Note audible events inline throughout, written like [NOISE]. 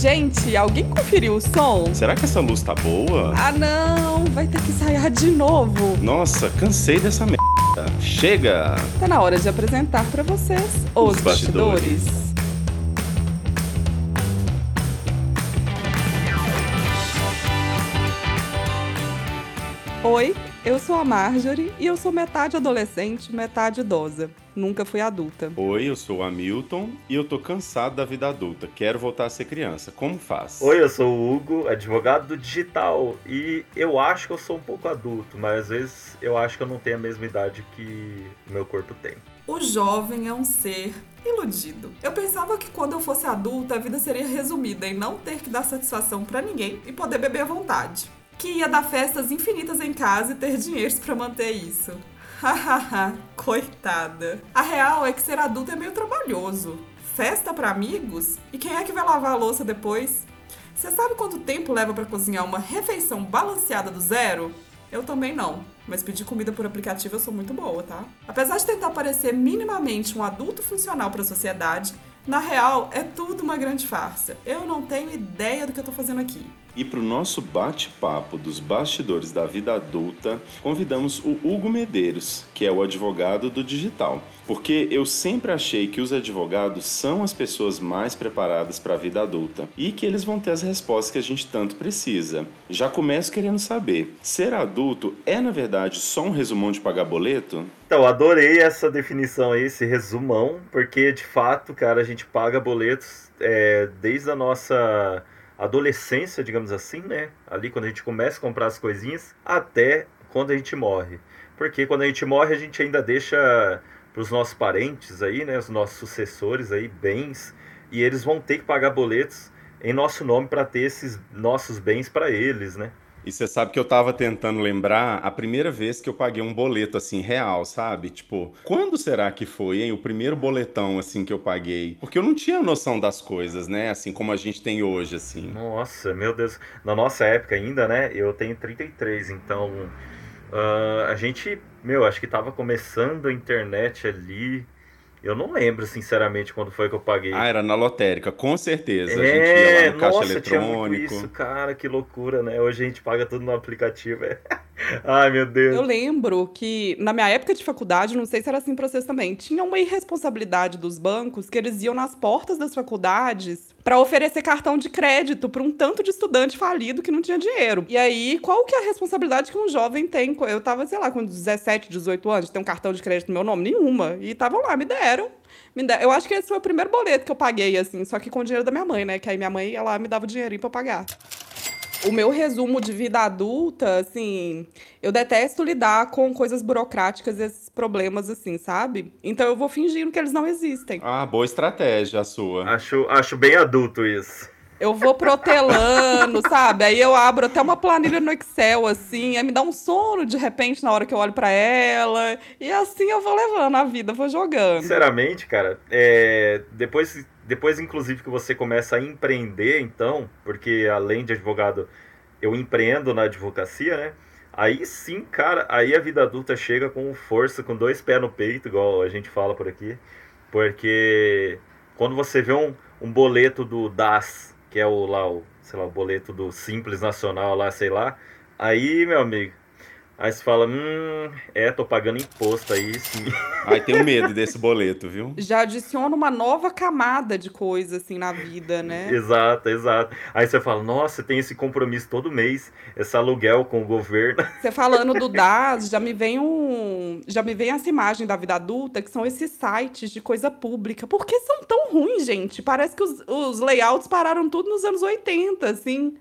Gente, alguém conferiu o som? Será que essa luz tá boa? Ah, não! Vai ter que ensaiar de novo. Nossa, cansei dessa merda. Chega! Tá na hora de apresentar pra vocês os, Os bastidores. bastidores. Oi, eu sou a Marjorie e eu sou metade adolescente, metade idosa. Nunca fui adulta. Oi, eu sou o Hamilton e eu tô cansado da vida adulta. Quero voltar a ser criança. Como faz? Oi, eu sou o Hugo, advogado do digital, e eu acho que eu sou um pouco adulto, mas às vezes eu acho que eu não tenho a mesma idade que o meu corpo tem. O jovem é um ser iludido. Eu pensava que quando eu fosse adulta a vida seria resumida em não ter que dar satisfação pra ninguém e poder beber à vontade. Que ia dar festas infinitas em casa e ter dinheiro pra manter isso. [LAUGHS] Hahaha, coitada. A real é que ser adulto é meio trabalhoso. Festa pra amigos? E quem é que vai lavar a louça depois? Você sabe quanto tempo leva pra cozinhar uma refeição balanceada do zero? Eu também não, mas pedir comida por aplicativo eu sou muito boa, tá? Apesar de tentar parecer minimamente um adulto funcional pra sociedade, na real é tudo uma grande farsa. Eu não tenho ideia do que eu tô fazendo aqui. E para o nosso bate-papo dos bastidores da vida adulta, convidamos o Hugo Medeiros, que é o advogado do digital. Porque eu sempre achei que os advogados são as pessoas mais preparadas para a vida adulta e que eles vão ter as respostas que a gente tanto precisa. Já começo querendo saber: ser adulto é na verdade só um resumão de pagar boleto? Então, adorei essa definição aí, esse resumão, porque de fato, cara, a gente paga boletos é, desde a nossa adolescência, digamos assim, né? Ali quando a gente começa a comprar as coisinhas, até quando a gente morre. Porque quando a gente morre, a gente ainda deixa para os nossos parentes aí, né? Os nossos sucessores aí, bens, e eles vão ter que pagar boletos em nosso nome para ter esses nossos bens para eles, né? E você sabe que eu tava tentando lembrar a primeira vez que eu paguei um boleto assim real, sabe? Tipo, quando será que foi, hein? O primeiro boletão assim que eu paguei? Porque eu não tinha noção das coisas, né? Assim como a gente tem hoje, assim. Nossa, meu Deus. Na nossa época ainda, né? Eu tenho 33, então uh, a gente, meu, acho que tava começando a internet ali. Eu não lembro, sinceramente, quando foi que eu paguei. Ah, era na lotérica, com certeza. é, a gente ia lá no caixa nossa, tinha muito eletrônico. isso, cara, que loucura, né? Hoje a gente paga tudo no aplicativo. É. [LAUGHS] [LAUGHS] Ai, meu Deus. Eu lembro que na minha época de faculdade, não sei se era assim pra vocês também, tinha uma irresponsabilidade dos bancos que eles iam nas portas das faculdades pra oferecer cartão de crédito pra um tanto de estudante falido que não tinha dinheiro. E aí, qual que é a responsabilidade que um jovem tem? Eu tava, sei lá, com 17, 18 anos, tem um cartão de crédito no meu nome? Nenhuma. E estavam lá, me deram. Eu acho que esse foi o primeiro boleto que eu paguei, assim, só que com o dinheiro da minha mãe, né? Que aí minha mãe, ela me dava o dinheirinho pra pagar. O meu resumo de vida adulta, assim, eu detesto lidar com coisas burocráticas e esses problemas, assim, sabe? Então eu vou fingindo que eles não existem. Ah, boa estratégia a sua. Acho, acho bem adulto isso. Eu vou protelando, [LAUGHS] sabe? Aí eu abro até uma planilha no Excel, assim, aí me dá um sono de repente na hora que eu olho pra ela. E assim eu vou levando a vida, vou jogando. Sinceramente, cara, é, depois, depois, inclusive, que você começa a empreender, então, porque além de advogado, eu empreendo na advocacia, né? Aí sim, cara, aí a vida adulta chega com força, com dois pés no peito, igual a gente fala por aqui. Porque quando você vê um, um boleto do DAS, que é o lá, o, sei lá, o boleto do Simples Nacional lá, sei lá, aí, meu amigo, aí você fala, hum, é, tô pagando imposto aí, sim. [LAUGHS] Ai, tenho medo desse boleto, viu? Já adiciona uma nova camada de coisa, assim, na vida, né? Exato, exato. Aí você fala, nossa, tem esse compromisso todo mês, esse aluguel com o governo. [LAUGHS] Você falando do DAS, já me vem um. Já me vem essa imagem da vida adulta, que são esses sites de coisa pública. Por que são tão ruins, gente? Parece que os, os layouts pararam tudo nos anos 80, assim.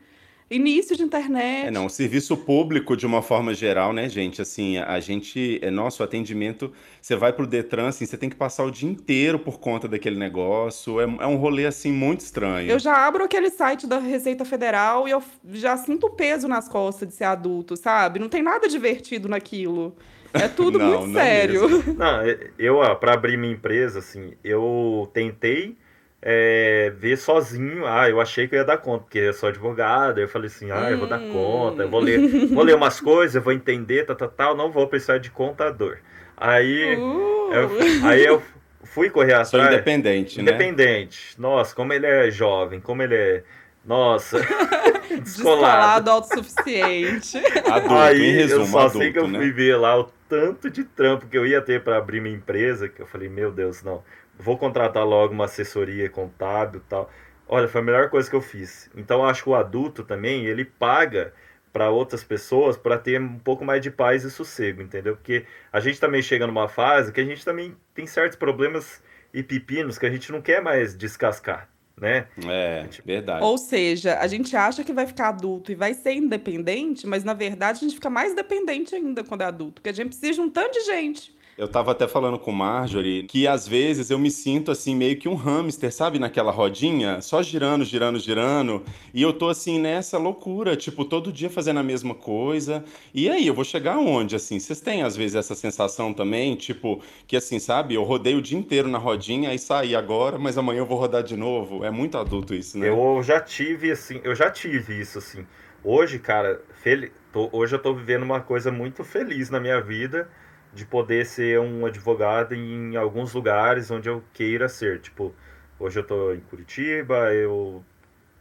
Início de internet. É, não, o serviço público, de uma forma geral, né, gente? Assim, a gente, é nosso atendimento, você vai pro Detran, assim, você tem que passar o dia inteiro por conta daquele negócio. É, é um rolê, assim, muito estranho. Eu já abro aquele site da Receita Federal e eu já sinto o peso nas costas de ser adulto, sabe? Não tem nada divertido naquilo. É tudo [LAUGHS] Não, muito não sério. mesmo. Não, eu, ó, pra abrir minha empresa, assim, eu tentei é, ver sozinho. Ah, eu achei que eu ia dar conta, porque eu sou advogado. Eu falei assim, ah, eu vou dar Hum. conta, eu vou ler, vou ler umas coisas, eu vou entender, tal, tal, tal, não vou precisar de contador. Aí, Uh. eu, aí eu fui correr Sou atrás. independente, né? Independente. Nossa, como ele é jovem, como ele é, Nossa. [LAUGHS] Descolado, autossuficiente. Adulto, Aí em resumo, eu só adulto, sei que eu né? fui ver lá o tanto de trampo que eu ia ter para abrir minha empresa, que eu falei, meu Deus, não. Vou contratar logo uma assessoria contábil e tal. Olha, foi a melhor coisa que eu fiz. Então eu acho que o adulto também, ele paga para outras pessoas para ter um pouco mais de paz e sossego, entendeu? Porque a gente também chega numa fase que a gente também tem certos problemas e pepinos que a gente não quer mais descascar, né? É, verdade. Ou seja, a gente acha que vai ficar adulto e vai ser independente, mas na verdade a gente fica mais dependente ainda quando é adulto, porque a gente precisa de um tanto de gente. Eu tava até falando com Marjorie que às vezes eu me sinto assim meio que um hamster, sabe, naquela rodinha, só girando, girando, girando, e eu tô assim nessa loucura, tipo, todo dia fazendo a mesma coisa. E aí, eu vou chegar aonde assim? Vocês têm às vezes essa sensação também, tipo, que assim, sabe, eu rodei o dia inteiro na rodinha e saí agora, mas amanhã eu vou rodar de novo. É muito adulto isso, né? Eu já tive assim, eu já tive isso assim. Hoje, cara, fel... tô... hoje eu tô vivendo uma coisa muito feliz na minha vida de poder ser um advogado em alguns lugares onde eu queira ser. Tipo, hoje eu tô em Curitiba, eu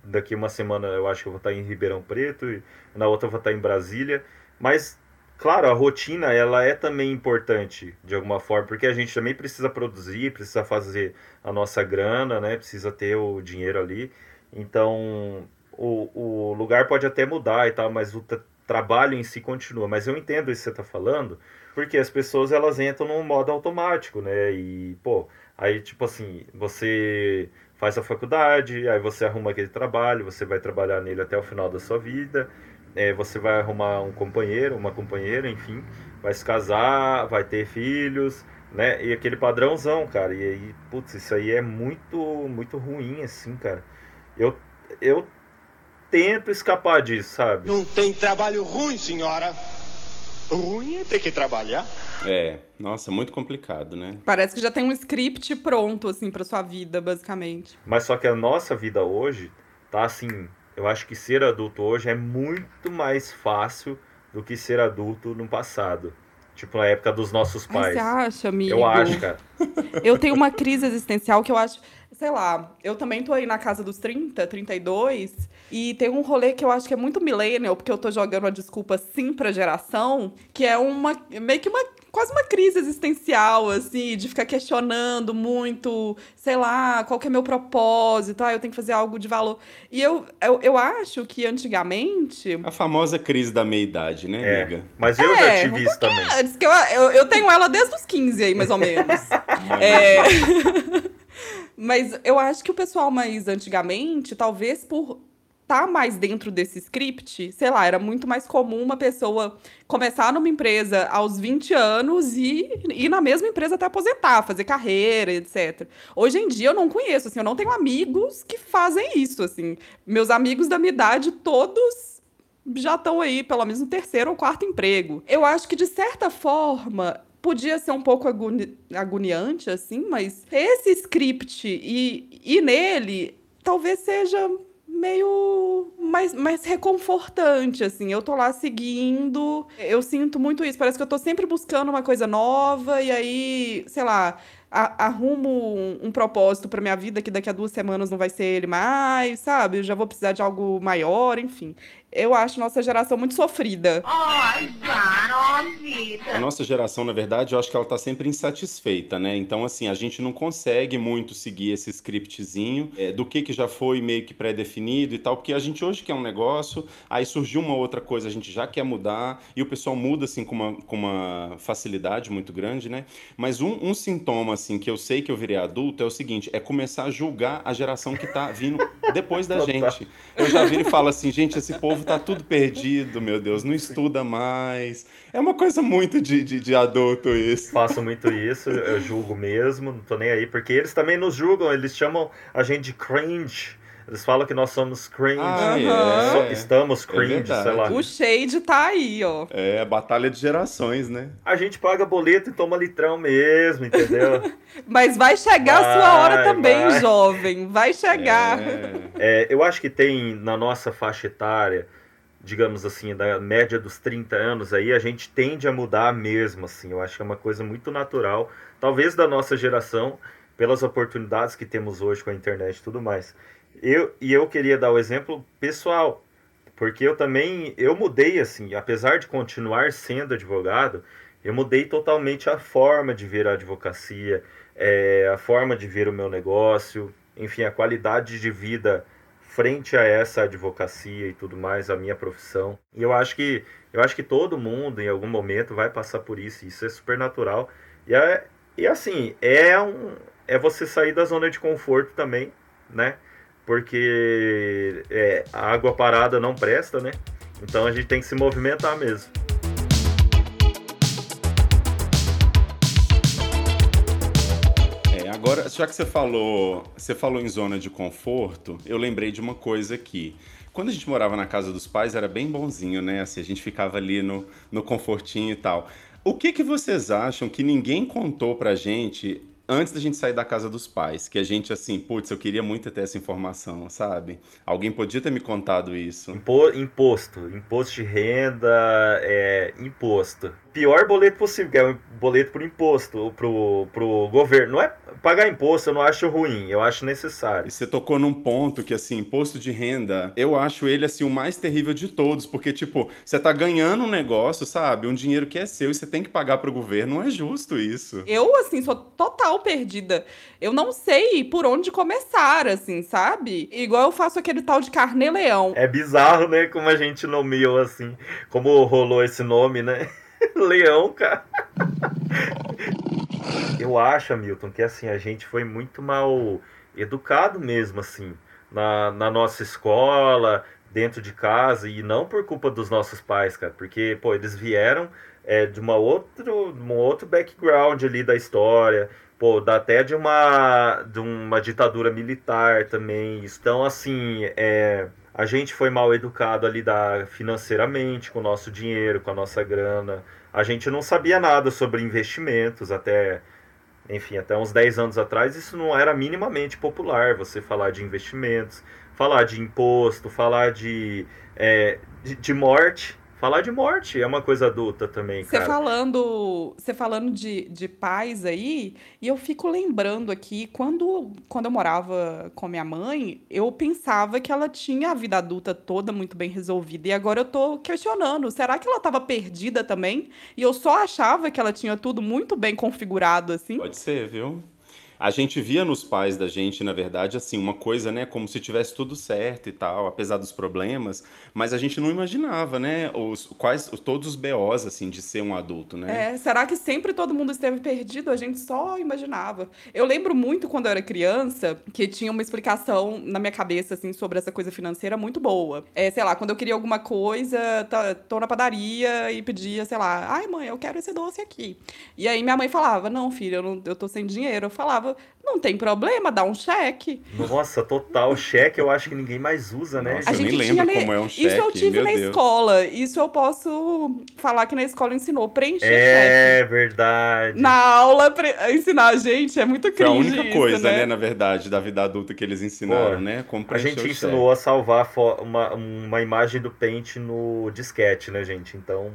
daqui uma semana eu acho que eu vou estar em Ribeirão Preto e na outra eu vou estar em Brasília, mas claro, a rotina ela é também importante de alguma forma, porque a gente também precisa produzir, precisa fazer a nossa grana, né? Precisa ter o dinheiro ali. Então, o, o lugar pode até mudar e tal, mas o trabalho em si continua. Mas eu entendo isso que você está falando, porque as pessoas elas entram num modo automático, né? E, pô, aí tipo assim, você faz a faculdade, aí você arruma aquele trabalho, você vai trabalhar nele até o final da sua vida, é, você vai arrumar um companheiro, uma companheira, enfim, vai se casar, vai ter filhos, né? E aquele padrãozão, cara. E aí, putz, isso aí é muito, muito ruim, assim, cara. Eu, eu tento escapar disso, sabe? Não tem trabalho ruim, senhora. Ruim é ter que trabalhar. É, nossa, muito complicado, né? Parece que já tem um script pronto, assim, pra sua vida, basicamente. Mas só que a nossa vida hoje tá assim. Eu acho que ser adulto hoje é muito mais fácil do que ser adulto no passado. Tipo, na época dos nossos pais. Ai, você acha, amigo? Eu acho, cara. [LAUGHS] Eu tenho uma crise existencial que eu acho. Sei lá, eu também tô aí na casa dos 30, 32, e tem um rolê que eu acho que é muito millennial, porque eu tô jogando a desculpa sim pra geração, que é uma. meio que uma. quase uma crise existencial, assim, de ficar questionando muito, sei lá, qual que é meu propósito, ah, eu tenho que fazer algo de valor. E eu, eu, eu acho que antigamente. A famosa crise da meia-idade, né, É, amiga? mas eu É, já tive um isso também. Antes que eu, eu, eu tenho ela desde os 15 aí, mais ou menos. [LAUGHS] É. [LAUGHS] Mas eu acho que o pessoal mais antigamente, talvez por tá mais dentro desse script, sei lá, era muito mais comum uma pessoa começar numa empresa aos 20 anos e ir na mesma empresa até aposentar, fazer carreira, etc. Hoje em dia eu não conheço, assim, eu não tenho amigos que fazem isso, assim. Meus amigos da minha idade, todos já estão aí, pelo menos no terceiro ou quarto emprego. Eu acho que, de certa forma, podia ser um pouco agoni agoniante, assim, mas esse script e, e nele talvez seja meio mais, mais reconfortante, assim. Eu tô lá seguindo, eu sinto muito isso. Parece que eu tô sempre buscando uma coisa nova e aí, sei lá, arrumo um, um propósito pra minha vida que daqui a duas semanas não vai ser ele mais, sabe? Eu já vou precisar de algo maior, enfim. Eu acho nossa geração muito sofrida. Ai, garota. A nossa geração, na verdade, eu acho que ela tá sempre insatisfeita, né? Então, assim, a gente não consegue muito seguir esse scriptzinho é, do que, que já foi meio que pré-definido e tal, porque a gente hoje quer um negócio, aí surgiu uma outra coisa, a gente já quer mudar, e o pessoal muda, assim, com uma, com uma facilidade muito grande, né? Mas um, um sintoma, assim, que eu sei que eu virei adulto é o seguinte, é começar a julgar a geração que tá vindo depois da [LAUGHS] gente. Eu já viro e falo assim, gente, esse povo tá tudo perdido, meu Deus, não estuda mais. É uma coisa muito de, de, de adulto isso. Faço muito isso, eu julgo mesmo, não tô nem aí, porque eles também nos julgam, eles chamam a gente de cringe. Eles falam que nós somos cringe. Ah, é. Estamos É cringe, verdade. sei lá. O shade tá aí, ó. É a batalha de gerações, né? A gente paga boleto e toma litrão mesmo, entendeu? [LAUGHS] Mas vai chegar a sua hora Vai, também, vai. jovem. Vai chegar. É. É, eu acho que tem na nossa faixa etária, digamos assim, da média dos 30 anos aí, a gente tende a mudar mesmo, assim. Eu acho que é uma coisa muito natural, talvez da nossa geração, pelas oportunidades que temos hoje com a internet e tudo mais. Eu, e eu queria dar o exemplo pessoal, porque eu também, eu mudei assim, apesar de continuar sendo advogado, eu mudei totalmente a forma de ver a advocacia, é, a forma de ver o meu negócio, enfim, a qualidade de vida frente a essa advocacia e tudo mais, a minha profissão. E eu acho que eu acho que todo mundo em algum momento vai passar por isso, isso é super natural. E é, e assim, é um é você sair da zona de conforto também, né? Porque é, a água parada não presta, né? Então a gente tem que se movimentar mesmo. Agora, já que você falou, você falou em zona de conforto, eu lembrei de uma coisa aqui. Quando a gente morava na casa dos pais, era bem bonzinho, né? Assim, a gente ficava ali no, no confortinho e tal. O que, que vocês acham que ninguém contou pra gente antes da gente sair da casa dos pais, que a gente assim, putz, eu queria muito ter essa informação, sabe? Alguém podia ter me contado isso. Impo imposto, imposto de renda, é, imposto. Pior boleto possível, que é um boleto por imposto, pro, pro governo. Não é pagar imposto, eu não acho ruim, eu acho necessário. E você tocou num ponto que, assim, imposto de renda, eu acho ele, assim, o mais terrível de todos, porque, tipo, você tá ganhando um negócio, sabe? Um dinheiro que é seu e você tem que pagar pro governo, não é justo isso. Eu, assim, sou total perdida. Eu não sei por onde começar, assim, sabe? Igual eu faço aquele tal de carnê-leão. É bizarro, né, como a gente nomeou, assim, como rolou esse nome, né? [LAUGHS] Leão, cara. Eu acho, Hamilton, que assim, a gente foi muito mal educado mesmo, assim, na, na nossa escola, dentro de casa, e não por culpa dos nossos pais, cara, porque, pô, eles vieram é, de uma outro, um outro background ali da história, pô, até de uma, de uma ditadura militar também. Então, assim, é, a gente foi mal educado ali da, financeiramente, com o nosso dinheiro, com a nossa grana. A gente não sabia nada sobre investimentos até, enfim, até uns 10 anos atrás, isso não era minimamente popular, você falar de investimentos, falar de imposto, falar de, é, de, de morte, Falar de morte é uma coisa adulta também, Você cara. falando, você falando de, de pais aí, e eu fico lembrando aqui, quando, quando eu morava com minha mãe, eu pensava que ela tinha a vida adulta toda muito bem resolvida. E agora eu tô questionando, será que ela tava perdida também? E eu só achava que ela tinha tudo muito bem configurado, assim? Pode ser, viu? A gente via nos pais da gente, na verdade, assim, uma coisa, né, como se tivesse tudo certo e tal, apesar dos problemas, mas a gente não imaginava, né, os quais todos os BOs assim de ser um adulto, né? É, será que sempre todo mundo esteve perdido? A gente só imaginava. Eu lembro muito quando eu era criança que tinha uma explicação na minha cabeça assim sobre essa coisa financeira muito boa. É, sei lá, quando eu queria alguma coisa, tá, tô na padaria e pedia, sei lá, ai mãe, eu quero esse doce aqui. E aí minha mãe falava: "Não, filha, eu, não, eu tô sem dinheiro". Eu falava falava, não tem problema, dá um cheque. Nossa, total. Cheque eu acho que ninguém mais usa, né? Nossa, eu nem lembro tinha, como é um cheque. Isso eu tive na Deus. escola. Isso eu posso falar que na escola ensinou. Preencher É cheque. verdade. Na aula, pre... ensinar a gente é muito cringe Foi a única isso, coisa, né? né? na verdade, da vida adulta que eles ensinaram, Pô, né? Como a gente ensinou a salvar uma, uma imagem do pente no disquete, né, gente? Então...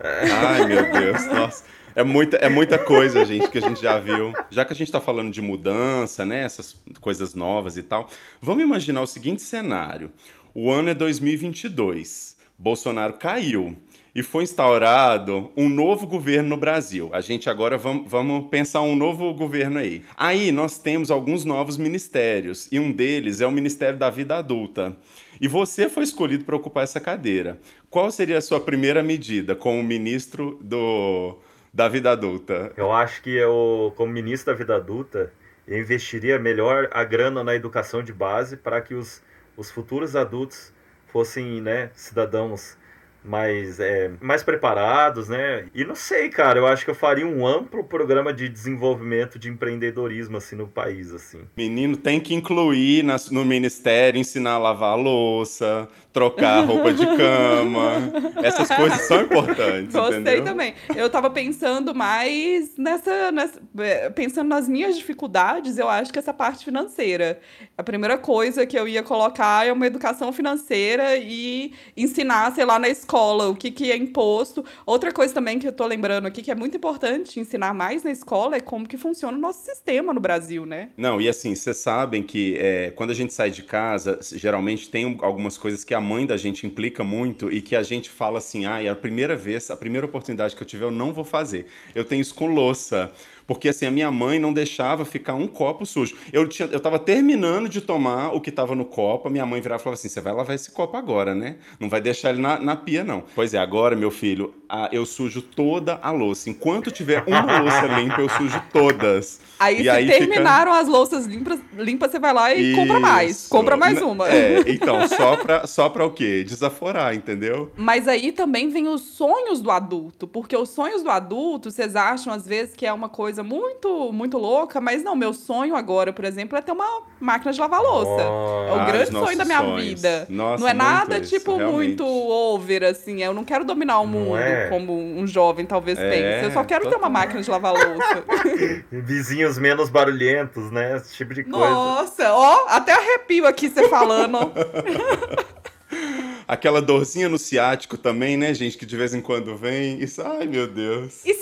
Ai, meu Deus, nossa. É muita, é muita coisa, gente, que a gente já viu. Já que a gente está falando de mudança, né? Essas coisas novas e tal. Vamos imaginar o seguinte cenário: o ano é 2022. Bolsonaro caiu e foi instaurado um novo governo no Brasil. A gente agora vamos, vamos pensar um novo governo aí. Aí nós temos alguns novos ministérios e um deles é o Ministério da Vida Adulta. E você foi escolhido para ocupar essa cadeira. Qual seria a sua primeira medida como ministro do da vida adulta? Eu acho que eu, como ministro da vida adulta, eu investiria melhor a grana na educação de base para que os, os futuros adultos fossem né, cidadãos mais, é, mais preparados, né? E não sei, cara, eu acho que eu faria um amplo programa de desenvolvimento de empreendedorismo, assim, no país, assim. Menino tem que incluir nas, no ministério, ensinar a lavar a louça, trocar roupa de cama. [LAUGHS] Essas coisas são importantes, Gostei entendeu? também. Eu tava pensando mais nessa, nessa... É, pensando nas minhas dificuldades, eu acho que essa parte financeira. A primeira coisa que eu ia colocar é uma educação financeira e ensinar, sei lá, na escola escola, o que, que é imposto. Outra coisa também que eu tô lembrando aqui, que é muito importante ensinar mais na escola, é como que funciona o nosso sistema no Brasil, né? Não, e assim, vocês sabem que é, quando a gente sai de casa, geralmente tem algumas coisas que a mãe da gente implica muito e que a gente fala assim, ah, é a primeira vez, a primeira oportunidade que eu tiver, eu não vou fazer. Eu tenho isso com louça. Porque assim, a minha mãe não deixava ficar um copo sujo. Eu, tinha, eu tava terminando de tomar o que tava no copo, a minha mãe virava e falava assim: você vai lavar esse copo agora, né? Não vai deixar ele na, na pia, não. Pois é, agora, meu filho, a, eu sujo toda a louça. Enquanto tiver uma louça limpa, eu sujo todas. Aí, E se aí terminaram as louças limpas, limpas, você vai lá e compra mais. Isso. Compra mais uma. É, então, só pra, só pra o quê? Desaforar, entendeu? Mas aí também vem os sonhos do adulto, porque os sonhos do adulto, vocês acham às vezes que é uma coisa muito, muito louca, mas não, meu sonho agora, por exemplo, é ter uma máquina de lavar louça. É o Ah, grande sonho da minha sonhos. vida. Nossa, não é nada isso, tipo realmente. muito over assim, eu não quero dominar o mundo é? como um jovem talvez É, pense. Eu só quero ter uma máquina de lavar louça. [LAUGHS] Vizinhos menos barulhentos, né? Esse tipo de coisa. Nossa, ó, até arrepio aqui você falando. [LAUGHS] Aquela dorzinha no ciático também, né, gente? Que de vez em quando vem. Isso, ai, meu Deus. E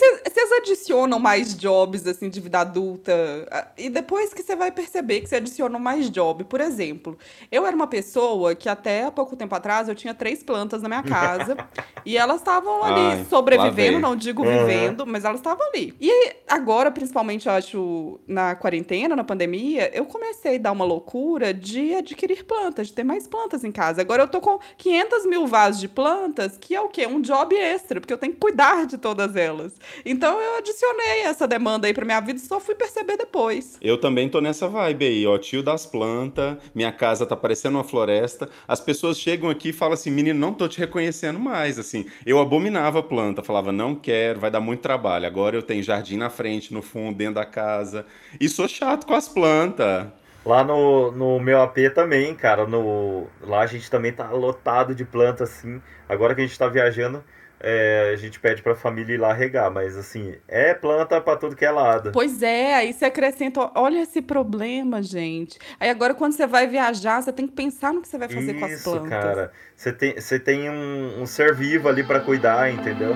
adicionam mais jobs, assim, de vida adulta? Ah, E depois que você vai perceber que você adicionam mais job. Por exemplo, eu era uma pessoa que até há pouco tempo atrás eu tinha três plantas na minha casa. [LAUGHS] e elas estavam ali Ai, sobrevivendo, não digo Uhum. vivendo, mas elas estavam ali. E agora, principalmente, eu acho, na quarentena, na pandemia, eu comecei a dar uma loucura de adquirir plantas, de ter mais plantas em casa. Agora eu tô com 500 mil vasos de plantas, que é o quê? Um job extra, porque eu tenho que cuidar de todas elas. Então eu adicionei essa demanda aí pra minha vida e só fui perceber depois. Eu também tô nessa vibe aí, ó. Tio das plantas, minha casa tá parecendo uma floresta. As pessoas chegam aqui e falam assim: menino, não tô te reconhecendo mais. Assim, eu abominava planta, falava, não quero, vai dar muito trabalho. Agora eu tenho jardim na frente, no fundo, dentro da casa. E sou chato com as plantas. Lá no, no meu AP também, cara. No, lá a gente também tá lotado de planta, assim. Agora que a gente tá viajando, é, a gente pede pra família ir lá regar. Mas, assim, é planta pra tudo que é lado. Pois é, aí você acrescenta, olha esse problema, gente. Aí agora quando você vai viajar, você tem que pensar no que você vai fazer com as Isso, plantas. cara. Você tem, você tem um, um ser vivo ali pra cuidar, entendeu?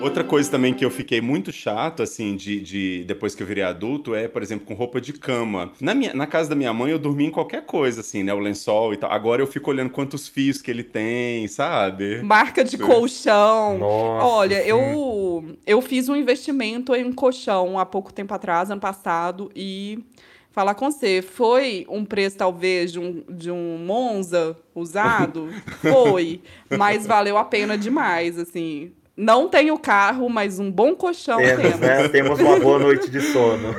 Outra coisa também que eu fiquei muito chato, assim, de, de depois que eu virei adulto, é, por exemplo, com roupa de cama. Na, minha, na casa da minha mãe, eu dormia em qualquer coisa, assim, né? O lençol e tal. Agora eu fico olhando quantos fios que ele tem, sabe? Marca de colchão. Nossa. Olha, sim. eu, eu fiz um investimento em um colchão há pouco tempo atrás, ano passado, e falar com você, foi um preço talvez de um, de um Monza usado? [LAUGHS] foi, mas valeu a pena demais, assim. Não tenho carro, mas um bom colchão Temos, temos. né? Temos uma boa noite de sono.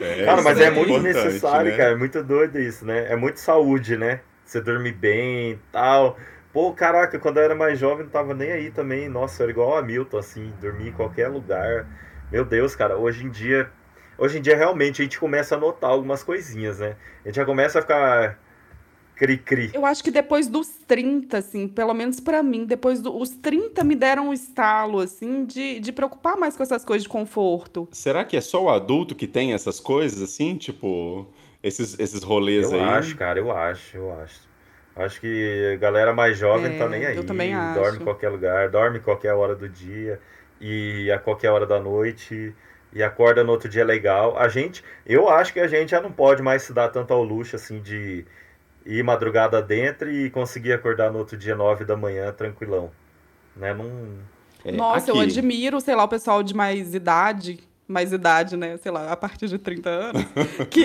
É, Cara, mas é é muito necessário, né? cara. É muito doido isso, né? É muito saúde, né? Você dormir bem e tal. Pô, caraca, quando eu era mais jovem, não tava nem aí também. Nossa, eu era igual a Milton, assim, dormir em qualquer lugar. Meu Deus, cara, hoje em dia. Hoje em dia, realmente, a gente começa a notar algumas coisinhas, né? A gente já começa a ficar cri-cri. Eu acho que depois dos 30, assim, pelo menos pra mim, depois dos 30 me deram um estalo, assim, de, de preocupar mais com essas coisas de conforto. Será que é só o adulto que tem essas coisas, assim? Tipo, esses, esses rolês Eu aí? acho, cara, eu acho, eu acho. Acho que a galera mais jovem É, tá nem aí. eu também Dorme acho. em qualquer lugar, dorme em qualquer hora do dia e a qualquer hora da noite e acorda no outro dia legal. A gente, eu acho que a gente já não pode mais se dar tanto ao luxo assim de ir madrugada dentro e conseguir acordar no outro dia nove da manhã tranquilão, né? Não É, Nossa, eu aqui. admiro, sei lá, o pessoal de mais idade, mais idade, né? Sei lá, a partir de 30 anos, [LAUGHS] que,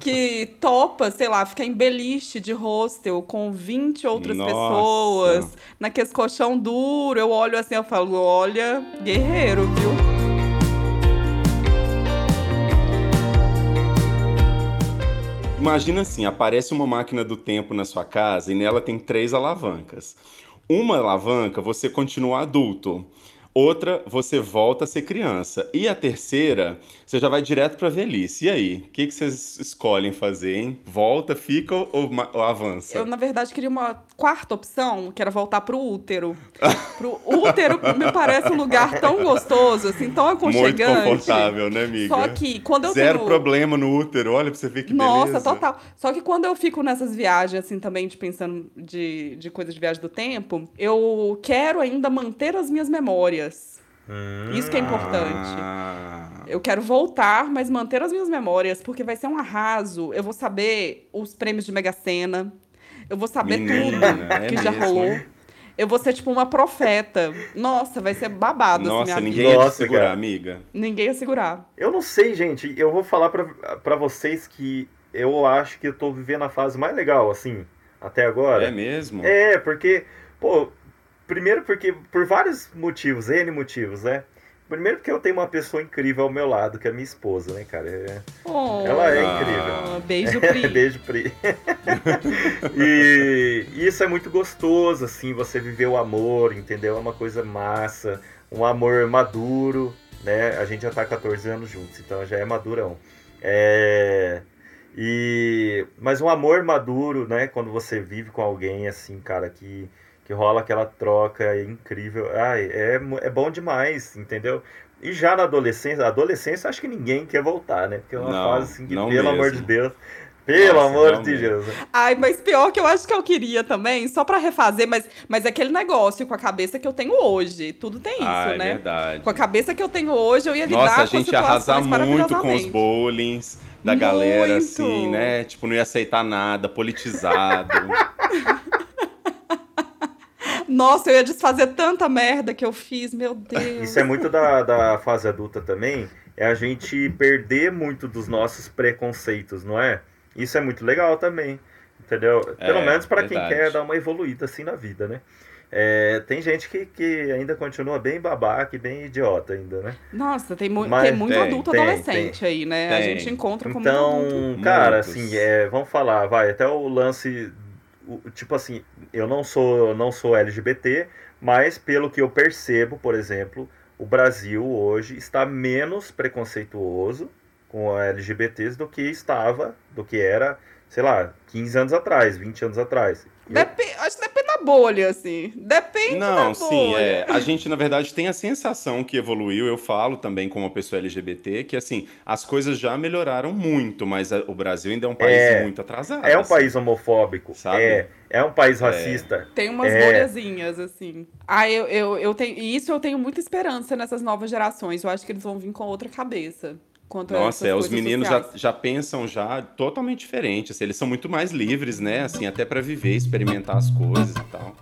que topa, sei lá, ficar em beliche de hostel com 20 outras Nossa. pessoas, naquele colchão duro. Eu olho assim, eu falo, olha, guerreiro, viu? Imagina assim, aparece uma máquina do tempo na sua casa e nela tem três alavancas. Uma alavanca você continua adulto. Outra, você volta a ser criança. E a terceira, você já vai direto pra velhice. E aí? O que, que vocês escolhem fazer, hein? Volta, fica ou, ou avança? Eu, na verdade, queria uma quarta opção, que era voltar pro útero. [LAUGHS] Pro útero me parece um lugar tão gostoso, assim, tão Muito aconchegante. confortável, né, amiga? Só que quando eu Zero tenho... problema no útero, olha pra você ver que Nossa, beleza. total. Só que quando eu fico nessas viagens, assim, também, de pensando de, de coisas de viagem do tempo, eu quero ainda manter as minhas memórias. Isso que é importante. Ah, Eu quero voltar, mas manter as minhas memórias, porque vai ser um arraso. Eu vou saber os prêmios de Mega Sena. Eu vou saber Menina, tudo é que já mesmo, rolou. hein? Eu vou ser tipo uma profeta. Nossa, vai ser babado assim, Nossa, minha ninguém vida. ia segurar, cara. amiga. Ninguém ia segurar. Eu não sei, gente. Eu vou falar pra vocês que eu acho que eu tô vivendo a fase mais legal, assim, até agora. É mesmo? É, porque, pô, primeiro porque, por vários motivos, N motivos, né? Primeiro porque eu tenho uma pessoa incrível ao meu lado, que é minha esposa, né, cara? É- Oh, Ela é Ah. incrível. Beijo, [LAUGHS] Pri. Beijo, Pri. [LAUGHS] e isso é muito gostoso, assim, você viver o amor, entendeu? É uma coisa massa, um amor maduro, né? A gente já tá 14 anos juntos, então já é madurão. É... E... Mas um amor maduro, né? Quando você vive com alguém, assim, cara, que, que rola aquela troca é incrível. Ai, é, é bom demais, entendeu? E já na adolescência, a adolescência acho que ninguém quer voltar, né? Porque é uma Não, fase assim que, pelo amor mesmo. de Deus, pelo Nossa, amor de mesmo. Deus. Ai, mas pior que eu acho que eu queria também, só pra refazer, mas, mas é aquele negócio com a cabeça que eu tenho hoje. Tudo tem isso, ah, é né? verdade. Com a cabeça que eu tenho hoje, eu ia lidar Nossa, com a gente ia arrasar muito com os bowlings da galera, Muito. assim, né? Tipo, não ia aceitar nada, politizado. [LAUGHS] Nossa, eu ia desfazer tanta merda que eu fiz, meu Deus. Isso é muito da, da fase adulta também, é a gente perder muito dos nossos preconceitos, não é? Isso é muito legal também, entendeu? Pelo É, menos pra quem quer dar uma evoluída assim na vida, né? É, tem gente que, que ainda continua bem babaca e bem idiota ainda, né? Nossa, tem, mu Mas tem muito tem, adulto tem, adolescente aí, né? A gente encontra como muito adulto. Então, cara, Muitos. assim, é, vamos falar, vai, até o lance, tipo assim, eu não sou, não sou LGBT, mas pelo que eu percebo, por exemplo, o Brasil hoje está menos preconceituoso com LGBTs do que estava, do que era, sei lá, 15 anos atrás, 20 anos atrás. Eu- Depe- acho que depende da bolha, assim. Depende Não, da sim, bolha. é. A gente, na verdade, tem a sensação que evoluiu. Eu falo também como uma pessoa LGBT, que assim, as coisas já melhoraram muito, mas o Brasil ainda é um país É. muito atrasado. É um assim. país homofóbico, Sabe? é, é um país racista. Tem umas É. bolhazinhas, assim. Ah, eu, eu, eu tenho. E isso eu tenho muita esperança nessas novas gerações. Eu acho que eles vão vir com outra cabeça. Quanto Nossa, é, os meninos já, já pensam já totalmente diferente. assim, eles são muito mais livres, né? Assim, até pra viver, experimentar as coisas e tal.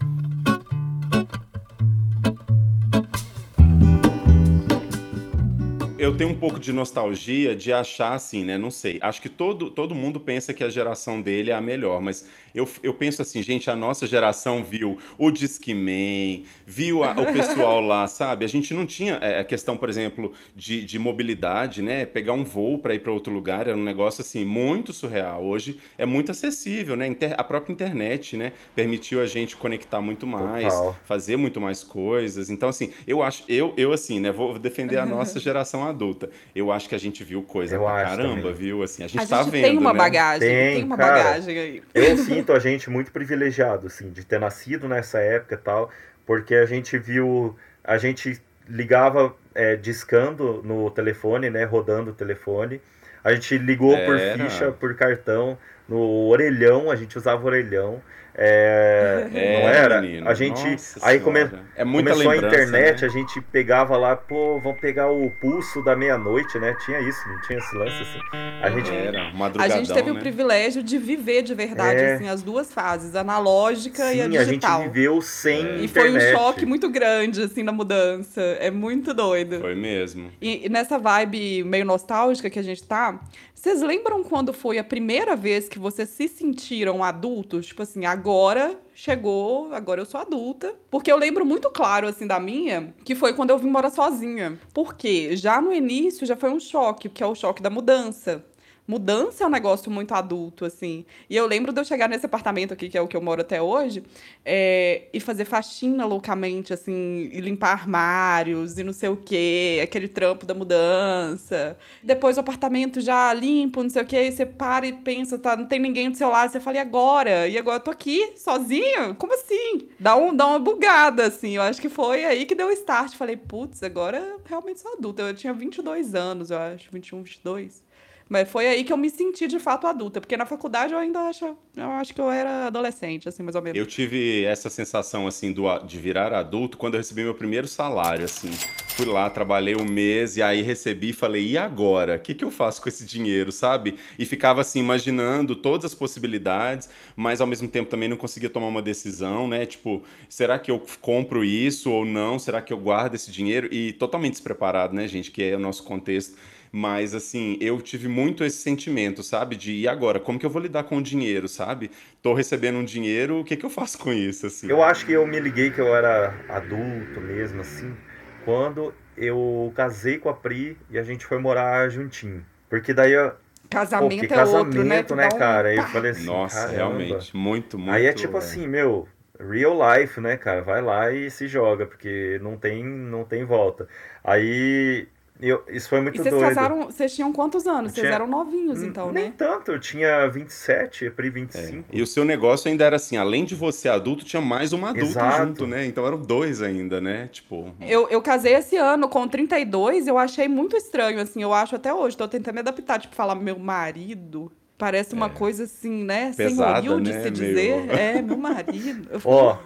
Eu tenho um pouco de nostalgia de achar assim, né? Não sei. Acho que todo, todo mundo pensa que a geração dele é a melhor, mas eu, eu penso assim, gente, a nossa geração viu o Discman, viu a- o pessoal lá, [LAUGHS] sabe? A gente não tinha é, a questão, por exemplo, de, de mobilidade, né? Pegar um voo para ir para outro lugar era um negócio assim muito surreal. Hoje é muito acessível, né? Inter- a própria internet, né? Permitiu a gente conectar muito mais, Total. fazer muito mais coisas. Então, assim, eu acho, eu, eu assim, né? Vou defender a nossa [LAUGHS] geração adulta. Eu acho que a gente viu coisa Eu pra caramba, também. viu? Assim, a gente A tá gente vendo, tem uma né? bagagem, Tem, tem, uma cara. bagagem aí. Eu sinto a gente muito privilegiado, assim, de ter nascido nessa época e tal, porque a gente viu, a gente ligava é, discando no telefone, né, rodando o telefone, a gente ligou por Era. ficha, por cartão, no orelhão, a gente usava orelhão, é, [LAUGHS] É, não era? menino. A gente, aí come, é muita começou a internet, né? a gente pegava lá, pô, vamos pegar o pulso da meia-noite, né, tinha isso, não tinha esse lance, assim, a gente... Era, A gente teve né? o privilégio de viver de verdade, É. assim, as duas fases, a analógica e a Sim, a gente digital. viveu sem E foi um choque muito grande, assim, na mudança. É muito doido. Foi mesmo. E, e nessa vibe meio nostálgica que a gente tá, vocês lembram quando foi a primeira vez que vocês se sentiram adultos? Tipo assim, agora chegou, agora eu sou adulta. Porque eu lembro muito claro, assim, da minha, que foi quando eu vim morar sozinha. Porque já no início já foi um choque, que é o choque da mudança. Mudança é um negócio muito adulto, assim. E eu lembro de eu chegar nesse apartamento aqui, que é o que eu moro até hoje, é, e fazer faxina loucamente, assim, e limpar armários e não sei o quê, aquele trampo da mudança. Depois o apartamento já limpo, não sei o quê, e você para e pensa, tá, não tem ninguém do seu lado, você fala, e agora? E agora eu tô aqui, sozinha? Como assim? Dá, um, dá uma bugada, assim. Eu acho que foi aí que deu o start. Falei, putz, agora realmente sou adulta. Eu tinha 22 anos, eu acho, 21, 22. Mas foi aí que eu me senti de fato adulta, porque na faculdade eu ainda acho, eu acho que eu era adolescente, assim, mais ou menos. Eu tive essa sensação, assim, do, de virar adulto quando eu recebi meu primeiro salário, assim. Fui lá, trabalhei um mês e aí recebi e falei, e agora? O que, que eu faço com esse dinheiro, sabe? E ficava, assim, imaginando todas as possibilidades, mas ao mesmo tempo também não conseguia tomar uma decisão, né? Tipo, será que eu compro isso ou não? Será que eu guardo esse dinheiro? E totalmente despreparado, né, gente? Que é o nosso contexto mas, assim, eu tive muito esse sentimento, sabe? De, e agora? Como que eu vou lidar com o dinheiro, sabe? Tô recebendo um dinheiro, o que que eu faço com isso, assim? Eu acho que eu me liguei que eu era adulto mesmo, assim, quando eu casei com a Pri e a gente foi morar juntinho. Porque daí eu... Casamento Pô, que é outro, né? casamento, né, um cara? Aí eu falei assim, Nossa, caramba. realmente, muito, muito. Aí é tipo assim, meu, real life, né, cara? Vai lá e se joga, porque não tem, não tem volta. Aí eu, isso foi muito E vocês doido. casaram, vocês tinham quantos anos? Vocês Tinha- eram novinhos, Hum, então, Nem né? tanto, eu tinha 27, a Pri 25. E o seu negócio ainda era assim, além de você adulto, tinha mais um adulto Exato. junto, né? Então eram dois ainda, né? Tipo, Eu, eu casei esse ano com 32, eu achei muito estranho, assim, eu acho até hoje. Tô tentando me adaptar, tipo, falar meu marido. Parece uma coisa assim, né? Pesada, Senhoril de né? se Meio- dizer. É, meu marido. Ó,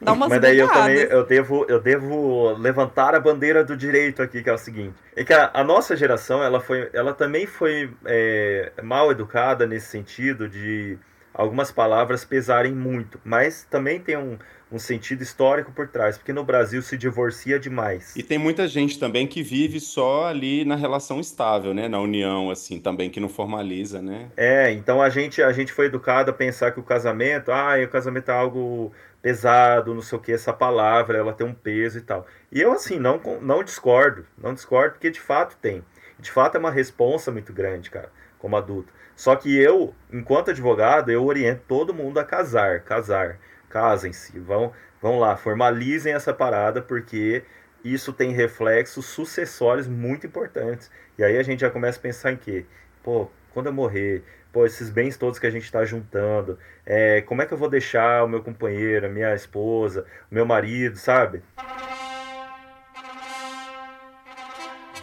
Dá umas mas daí eu também eu devo, eu devo levantar a bandeira do direito aqui, que é o seguinte. É que a, a nossa geração, ela, foi, ela também foi é, mal educada nesse sentido de algumas palavras pesarem muito, mas também tem um, um sentido histórico por trás, porque no Brasil se divorcia demais. E tem muita gente também que vive só ali na relação estável, né? Na união, assim, também, que não formaliza, né? É, então a gente, a gente foi educado a pensar que o casamento, ah, o casamento é algo pesado, não sei o que, essa palavra, ela tem um peso e tal. E eu, assim, não, não discordo, não discordo, porque de fato tem. De fato é uma responsa muito grande, cara, como adulto. Só que eu, enquanto advogado, eu oriento todo mundo a casar, casar, casem-se, vão, vão lá, formalizem essa parada, porque isso tem reflexos sucessórios muito importantes. E aí a gente já começa a pensar em quê? Pô, quando eu morrer, pô, esses bens todos que a gente está juntando, é, como é que eu vou deixar o meu companheiro, a minha esposa, o meu marido, sabe?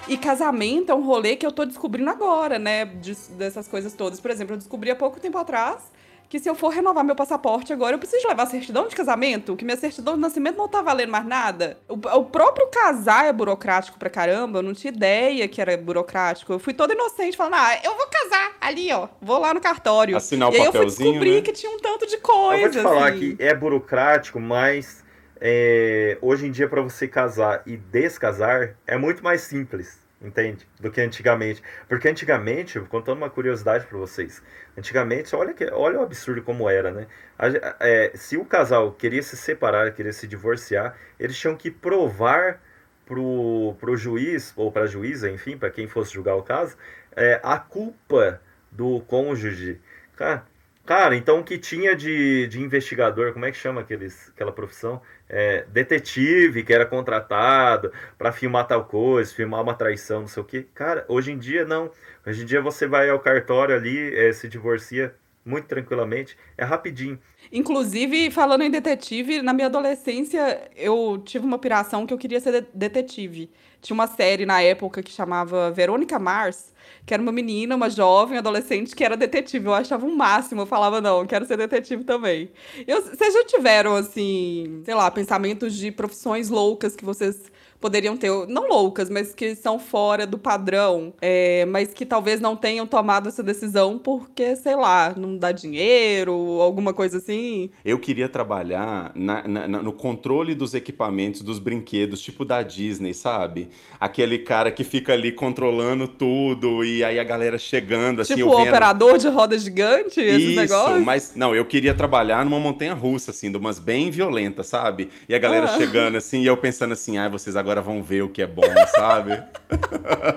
E casamento é um rolê que eu tô descobrindo agora, né? dis- dessas coisas todas. Por exemplo, eu descobri há pouco tempo atrás que se eu for renovar meu passaporte agora, eu preciso levar certidão de casamento, que minha certidão de nascimento não tá valendo mais nada. O, o próprio casar é burocrático pra caramba, eu não tinha ideia que era burocrático. Eu fui toda inocente falando, ah, eu vou casar ali, ó, vou lá no cartório. Assinar o e aí eu fui papelzinho, descobrir né? que tinha um tanto de Eu coisa, vou te falar assim. que é burocrático, mas é, hoje em dia para você casar e descasar é muito mais simples, entende? Do que antigamente. Porque antigamente, contando uma curiosidade para vocês, antigamente, olha, que, olha o absurdo como era, né? A é, se o casal queria se separar, queria se divorciar, eles tinham que provar pro, pro juiz, ou pra juíza, enfim, para quem fosse julgar o caso, é, a culpa do cônjuge. Cara, cara, então o que tinha de, de investigador, como é que chama aqueles, aquela profissão? É, detetive que era contratado para filmar tal coisa, filmar uma traição, não sei o que. Cara, hoje em dia não. Hoje em dia você vai ao cartório ali, é, se divorcia muito tranquilamente, é rapidinho. Inclusive, falando em detetive, na minha adolescência eu tive uma piração que eu queria ser de- detetive. Tinha uma série na época que chamava Verônica Mars, que era uma menina, uma jovem adolescente que era detetive. Eu achava um máximo, eu falava, não, quero ser detetive também. Vocês já tiveram, assim, sei lá, pensamentos de profissões loucas que vocês poderiam ter, não loucas, mas que são fora do padrão, é, mas que talvez não tenham tomado essa decisão porque, sei lá, não dá dinheiro, alguma coisa assim. Eu queria trabalhar na- na- no controle dos equipamentos, dos brinquedos, tipo da Disney, sabe? Aquele cara que fica ali controlando tudo e aí a galera chegando, assim, tipo o vendo... operador de roda gigante, esses Isso, negócios. mas não, eu queria trabalhar numa montanha russa, assim, de umas bem violentas, sabe? E a galera Ah. chegando assim, e eu pensando assim, ai, vocês agora vão ver o que é bom, [LAUGHS] sabe?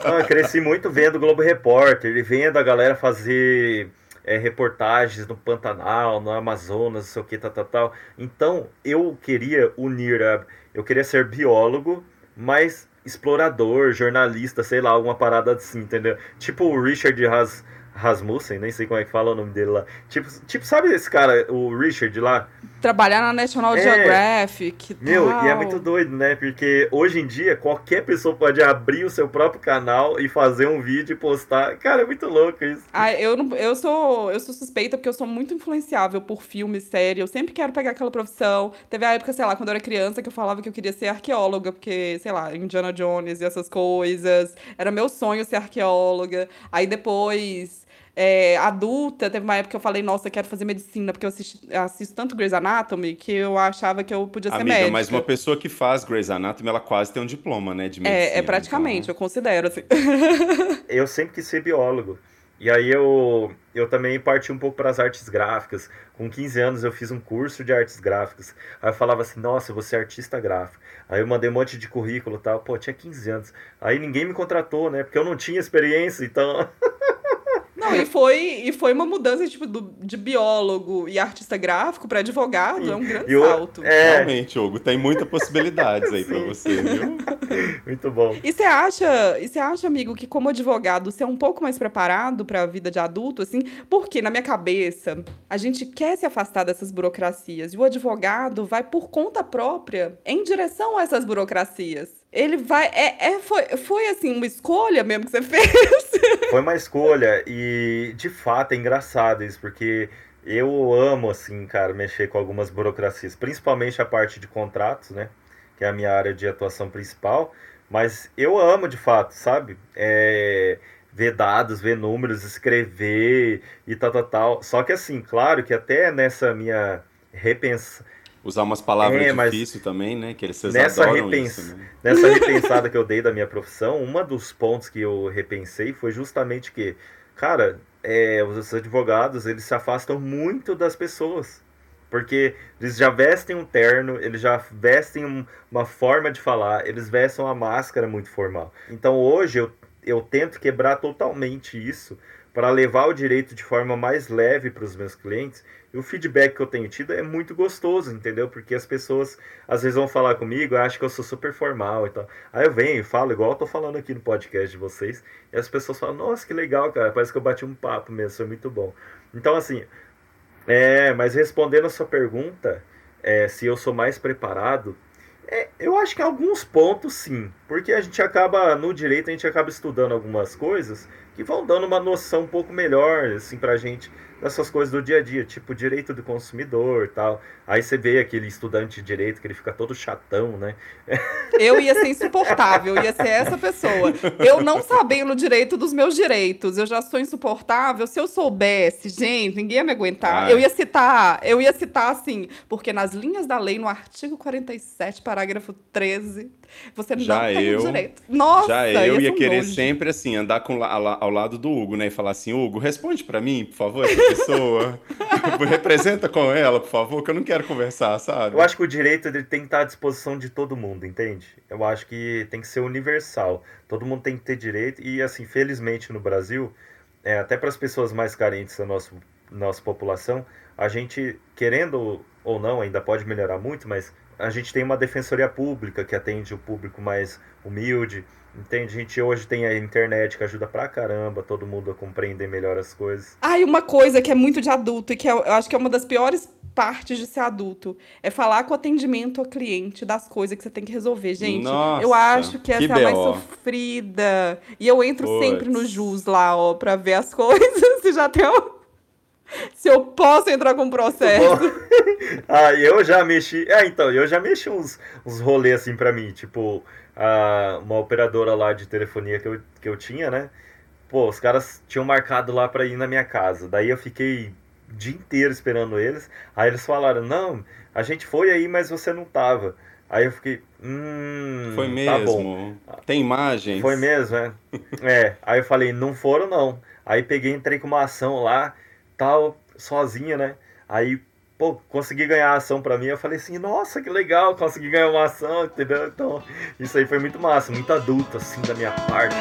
Ah, eu cresci muito vendo o Globo Repórter e vendo a galera fazer é, reportagens no Pantanal, no Amazonas, não sei o que, tal, tal, tal. Então, eu queria unir, a, eu queria ser biólogo, mas explorador, jornalista, sei lá, alguma parada assim, entendeu? Tipo o Richard Has, Rasmussen, nem sei como é que fala o nome dele lá. Tipo, tipo sabe esse cara, o Richard lá? Trabalhar na National É. Geographic. Meu, tal. e é muito doido, né? Porque hoje em dia qualquer pessoa pode abrir o seu próprio canal e fazer um vídeo e postar. Cara, é muito louco isso. Ah, eu, não, eu, sou, eu sou suspeita porque eu sou muito influenciável por filme, série. Eu sempre quero pegar aquela profissão. Teve a época, sei lá, quando eu era criança, que eu falava que eu queria ser arqueóloga, porque, sei lá, Indiana Jones e essas coisas. Era meu sonho ser arqueóloga. Aí depois, é, adulta, teve uma época que eu falei, nossa, eu quero fazer medicina, porque eu assisti- assisto tanto Grey's Anatomy que eu achava que eu podia ser Amiga, médica. mas uma pessoa que faz Grey's Anatomy, ela quase tem um diploma, né, de medicina. É, é praticamente, então- eu considero, assim. [LAUGHS] Eu sempre quis ser biólogo. E aí eu, eu também parti um pouco para as artes gráficas. Com 15 anos eu fiz um curso de artes gráficas. Aí eu falava assim, nossa, eu vou ser artista gráfico. Aí eu mandei um monte de currículo e tal. Pô, eu tinha 15 anos. Aí ninguém me contratou, né? Porque eu não tinha experiência, então... [LAUGHS] Não, e foi, e foi uma mudança tipo, do, de biólogo e artista gráfico para advogado, é um grande E o- salto. É, Realmente, Hugo, tem muitas possibilidades aí [LAUGHS] pra Sim. você, viu? [LAUGHS] muito bom. E você acha, e você acha, amigo, que como advogado você é um pouco mais preparado para a vida de adulto, assim? Porque na minha cabeça a gente quer se afastar dessas burocracias e o advogado vai por conta própria em direção a essas burocracias. Ele vai, é, é foi, foi assim uma escolha mesmo que você [LAUGHS] fez. Foi uma escolha e de fato é engraçado isso, porque eu amo, assim, cara, mexer com algumas burocracias, principalmente a parte de contratos, né? Que é a minha área de atuação principal. Mas eu amo de fato, sabe? É, ver dados, ver números, escrever e tal, tal, tal. Só que assim, claro que até nessa minha repensa, Usar umas palavras É, difíceis também, né? Que eles nessa adoram repens- isso, né? Nessa repensada que eu dei da minha profissão, uma dos pontos que eu repensei foi justamente que, cara, é, os advogados, eles se afastam muito das pessoas. Porque eles já vestem um terno, eles já vestem um- uma forma de falar, eles vestem uma máscara muito formal. Então hoje eu, eu tento quebrar totalmente isso para levar o direito de forma mais leve para os meus clientes. O feedback que eu tenho tido é muito gostoso, entendeu? Porque as pessoas às vezes vão falar comigo, acham que eu sou super formal e tal. Aí eu venho e falo, igual eu tô falando aqui no podcast de vocês, e as pessoas falam, nossa, que legal, cara, parece que eu bati um papo mesmo, foi muito bom. Então, assim, é, mas respondendo a sua pergunta, é, se eu sou mais preparado, é, eu acho que alguns pontos sim, porque a gente acaba, no direito, a gente acaba estudando algumas coisas que vão dando uma noção um pouco melhor, assim, pra gente, dessas coisas do dia a dia, tipo direito do consumidor e tal. Aí você vê aquele estudante de direito que ele fica todo chatão, né? [LAUGHS] Eu ia ser insuportável, eu ia ser essa pessoa. Eu não sabendo direito dos meus direitos, eu já sou insuportável. Se eu soubesse, gente, ninguém ia me aguentar. Ai. Eu ia citar, eu ia citar assim, porque nas linhas da lei, no artigo 47, parágrafo 13, você não Já tem eu- direito. Nossa, Já eu ser ia um querer nojo. sempre, assim, andar com, ao lado do Hugo, né? E falar assim, Hugo, responde pra mim, por favor, essa pessoa. [LAUGHS] Representa com ela, por favor, que eu não quero conversar, sabe? Eu acho que o direito ele tem que estar à disposição de todo mundo, entende? Eu acho que tem que ser universal. Todo mundo tem que ter direito. E, assim, felizmente no Brasil, é, até para as pessoas mais carentes da nossa, nossa população, a gente, querendo ou não, ainda pode melhorar muito, mas a gente tem uma defensoria pública que atende o público mais humilde. Entende? A gente hoje tem a internet que ajuda pra caramba todo mundo a compreender melhor as coisas. Ai, uma coisa que é muito de adulto e que eu, eu acho que é uma das piores partes de ser adulto é falar com o atendimento ao cliente das coisas que você tem que resolver. Gente, Nossa, eu acho que essa que é a mais sofrida. E eu entro Puts. sempre no jus lá, ó, pra ver as [LAUGHS] coisas. Se já tem um... Se eu posso entrar com um processo. [LAUGHS] Ah, eu já mexi. É, então, eu já mexi uns, uns rolês assim pra mim. Tipo, a, uma operadora lá de telefonia que eu, que eu tinha, né? Pô, os caras tinham marcado lá pra ir na minha casa. Daí eu fiquei o dia inteiro esperando eles. Aí eles falaram: Não, a gente foi aí, mas você não tava. Aí eu fiquei: Hum. Foi Tá bom. mesmo. Tem imagens? Foi mesmo, é. [LAUGHS] é. Aí eu falei, não foram não. Aí peguei, entrei com uma ação lá, tal, sozinha, né? Aí pô, consegui ganhar a ação pra mim, eu falei assim, nossa, que legal, consegui ganhar uma ação, entendeu? Então, isso aí foi muito massa, muito adulto, assim, da minha parte.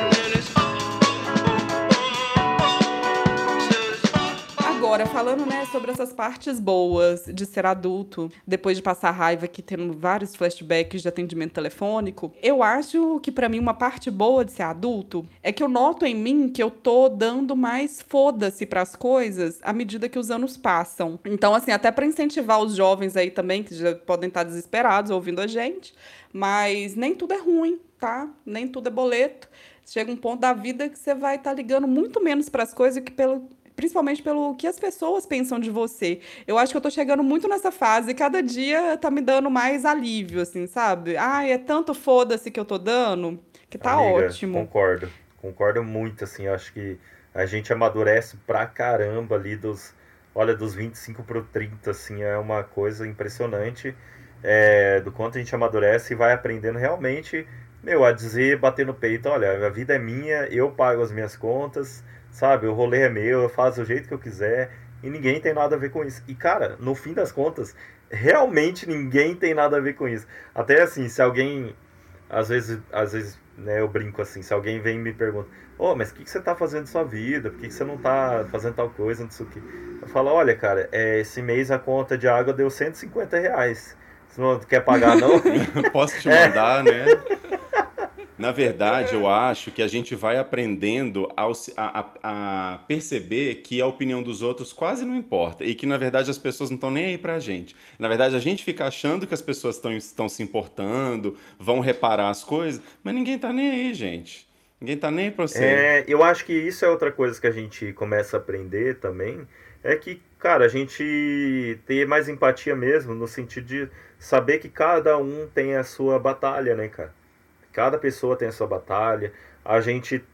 Agora, falando, né, sobre essas partes boas de ser adulto, depois de passar raiva aqui, tendo vários flashbacks de atendimento telefônico, eu acho que pra mim uma parte boa de ser adulto é que eu noto em mim que eu tô dando mais foda-se pras coisas à medida que os anos passam. Então, assim, até pra incentivar os jovens aí também, que já podem estar desesperados ouvindo a gente, mas nem tudo é ruim, tá? Nem tudo é boleto. Chega um ponto da vida que você vai estar ligando muito menos pras coisas que pelo principalmente pelo que as pessoas pensam de você. Eu acho que eu tô chegando muito nessa fase e cada dia tá me dando mais alívio, assim, sabe? Ai, é tanto foda-se que eu tô dando que tá Amiga, ótimo. Concordo. Concordo muito, assim, acho que a gente amadurece pra caramba ali dos, olha, dos 25 pro 30, assim, é uma coisa impressionante é, do quanto a gente amadurece e vai aprendendo realmente, meu, a dizer, bater no peito, olha, a vida é minha, eu pago as minhas contas, sabe, o rolê é meu, eu faço do jeito que eu quiser e ninguém tem nada a ver com isso. E, cara, no fim das contas, realmente ninguém tem nada a ver com isso. Até assim, se alguém, às vezes, às vezes, né, eu brinco assim, se alguém vem e me pergunta, ô, mas o que, que você tá fazendo na sua vida? Por que, que você não tá fazendo tal coisa, não sei o que? Eu falo, olha, cara, é, esse mês a conta de água deu 150 reais. Você não quer pagar, não? [LAUGHS] Posso te mandar, né? [LAUGHS] Na verdade, eu acho que a gente vai aprendendo a, a- a perceber que a opinião dos outros quase não importa e que, na verdade, as pessoas não estão nem aí pra gente. Na verdade, a gente fica achando que as pessoas estão, se importando, vão reparar as coisas, mas ninguém tá nem aí, gente. Ninguém tá nem aí pra você. É, eu acho que isso é outra coisa que a gente começa a aprender também, é que, cara, a gente ter mais empatia mesmo, no sentido de saber que cada um tem a sua batalha, né, cara? Cada pessoa tem a sua batalha. A gente,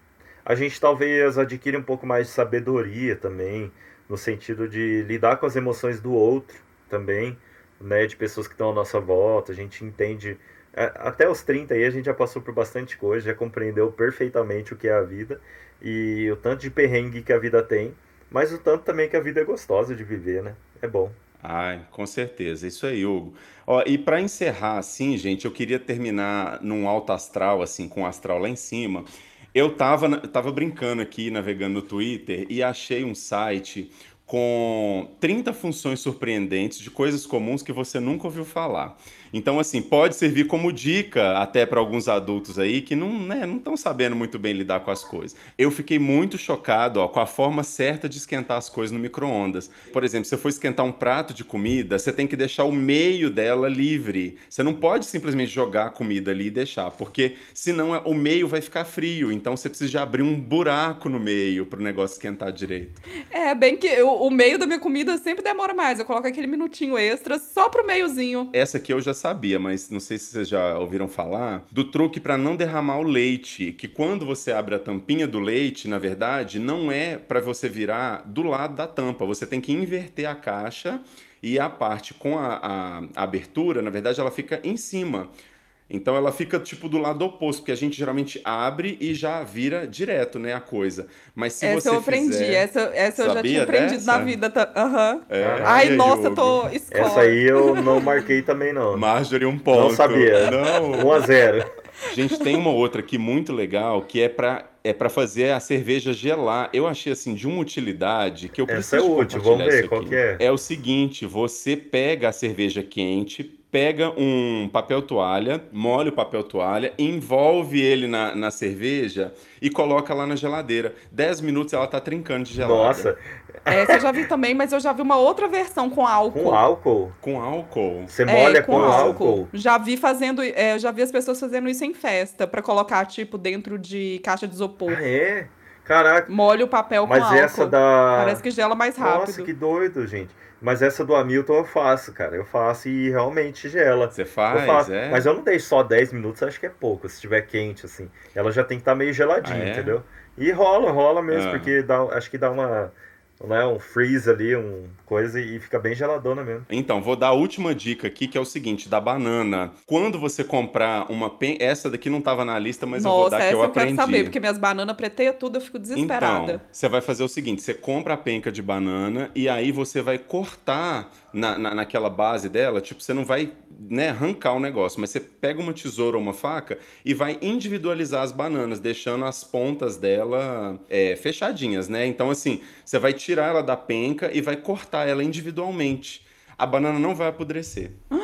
a gente talvez adquire um pouco mais de sabedoria também, no sentido de lidar com as emoções do outro também, né, de pessoas que estão à nossa volta. A gente entende é, até os 30 aí a gente já passou por bastante coisa, já compreendeu perfeitamente o que é a vida e o tanto de perrengue que a vida tem, mas o tanto também que a vida é gostosa de viver, né? É bom. Ai, com certeza, isso aí, Hugo. Ó, e para encerrar, assim, gente, eu queria terminar num alto astral, assim, com o astral lá em cima. Eu tava, tava brincando aqui, navegando no Twitter, e achei um site com 30 funções surpreendentes de coisas comuns que você nunca ouviu falar. Então, assim, pode servir como dica até para alguns adultos aí que não, né, não estão sabendo muito bem lidar com as coisas. Eu fiquei muito chocado, ó, com a forma certa de esquentar as coisas no micro-ondas. Por exemplo, se você for esquentar um prato de comida, você tem que deixar o meio dela livre. Você não pode simplesmente jogar a comida ali e deixar, porque senão o meio vai ficar frio. Então você precisa abrir um buraco no meio para o negócio esquentar direito. É, bem que o, o meio da minha comida sempre demora mais. Eu coloco aquele minutinho extra só pro meiozinho. Essa aqui eu já sabia, mas não sei se vocês já ouviram falar do truque para não derramar o leite, que quando você abre a tampinha do leite, na verdade, não é para você virar do lado da tampa. Você tem que inverter a caixa e a parte com a, a- a abertura, na verdade, ela fica em cima. Então ela fica tipo do lado oposto, porque a gente geralmente abre e já vira direto, né, a coisa. Mas se essa você eu aprendi, fizer... essa, essa eu já tinha aprendido dessa? na vida. tá- Aham. É, Ai, aí, nossa, Hugo? tô escola. Essa aí eu não marquei também não. Marjorie, um ponto. sabia. Não. 1 a 0. Gente, tem uma outra aqui muito legal que é pra é para fazer a cerveja gelar. Eu achei assim de uma utilidade que eu Essa preciso é útil, vamos ver qual que é. É o seguinte, você pega a cerveja quente, pega um papel toalha, molha o papel toalha, envolve ele na, na cerveja e coloca lá na geladeira. 10 minutos ela tá trincando de gelada. Nossa, Essa eu já vi também, mas eu já vi uma outra versão com álcool. com álcool? Com álcool. Você É, molha com, álcool? Já vi fazendo, é, já vi as pessoas fazendo isso em festa, pra colocar, tipo, dentro de caixa de isopor. Ah, é? Caraca, Molha o papel com mas álcool. essa da... Parece que gela mais rápido. Nossa, que doido, gente. Mas essa do Hamilton eu faço, cara. Eu faço e realmente gela. Você Eu faz, faço. é? Mas eu não deixo só 10 minutos, acho que é pouco. Se estiver quente, assim. Ela já tem que estar meio geladinha, Ah, é? entendeu? E rola, rola mesmo, Ah. porque dá, acho que dá uma. Não é um freeze ali, um coisa, e fica bem geladona mesmo. Então, vou dar a última dica aqui, que é o seguinte, da banana. Quando você comprar uma pen... Essa daqui não estava na lista, mas eu vou Nossa, dar que eu eu, aprendi. quero saber, porque minhas bananas preteias tudo, eu fico desesperada. Então, você vai fazer o seguinte, você compra a penca de banana e aí você vai cortar na, na, naquela base dela, tipo, você não vai né, arrancar o negócio, mas você pega uma tesoura ou uma faca e vai individualizar as bananas, deixando as pontas dela é, fechadinhas, né? Então, assim, você vai tirar ela da penca e vai cortar ela individualmente. A banana não vai apodrecer. [GASPS]